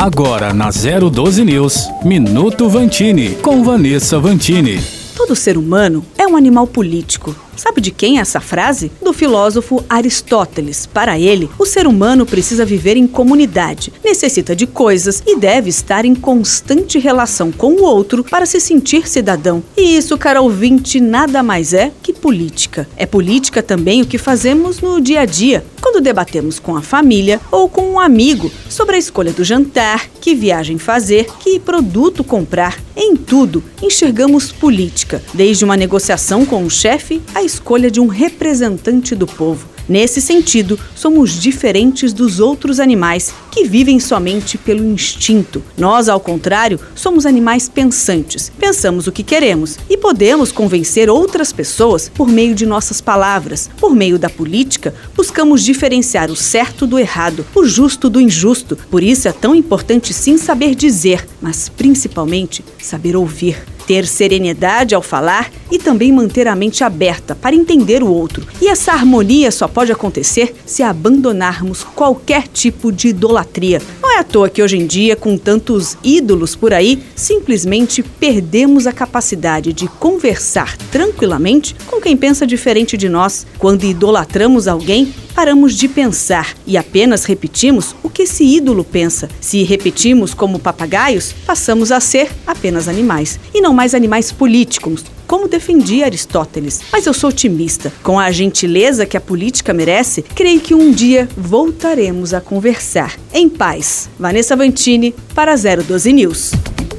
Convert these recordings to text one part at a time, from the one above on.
Agora na 012 News, Minuto Vantini, com Vanessa Vantini. Todo ser humano é um animal político. Sabe de quem é essa frase? Do filósofo Aristóteles. Para ele, o ser humano precisa viver em comunidade, necessita de coisas e deve estar em constante relação com o outro para se sentir cidadão. E isso, cara ouvinte, nada mais é que política. É política também o que fazemos no dia a dia, quando debatemos com a família ou com um amigo sobre a escolha do jantar, que viagem fazer, que produto comprar. Em tudo, enxergamos política, desde uma negociação com o chefe à escolha de um representante do povo. Nesse sentido, somos diferentes dos outros animais que vivem somente pelo instinto. Nós, ao contrário, somos animais pensantes. Pensamos o que queremos e podemos convencer outras pessoas por meio de nossas palavras. Por meio da política, buscamos diferenciar o certo do errado, o justo do injusto. Por isso é tão importante sim saber dizer, mas principalmente saber ouvir ter serenidade ao falar e também manter a mente aberta para entender o outro. E essa harmonia só pode acontecer se abandonarmos qualquer tipo de idolatria. À toa que hoje em dia, com tantos ídolos por aí, simplesmente perdemos a capacidade de conversar tranquilamente com quem pensa diferente de nós. Quando idolatramos alguém, paramos de pensar e apenas repetimos o que esse ídolo pensa. Se repetimos como papagaios, passamos a ser apenas animais e não mais animais políticos, como defendia Aristóteles. Mas eu sou otimista. Com a gentileza que a política merece, creio que um dia voltaremos a conversar. Em paz. Vanessa Vantini para 012 News.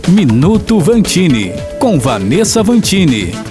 Minuto Vantini, com Vanessa Vantini.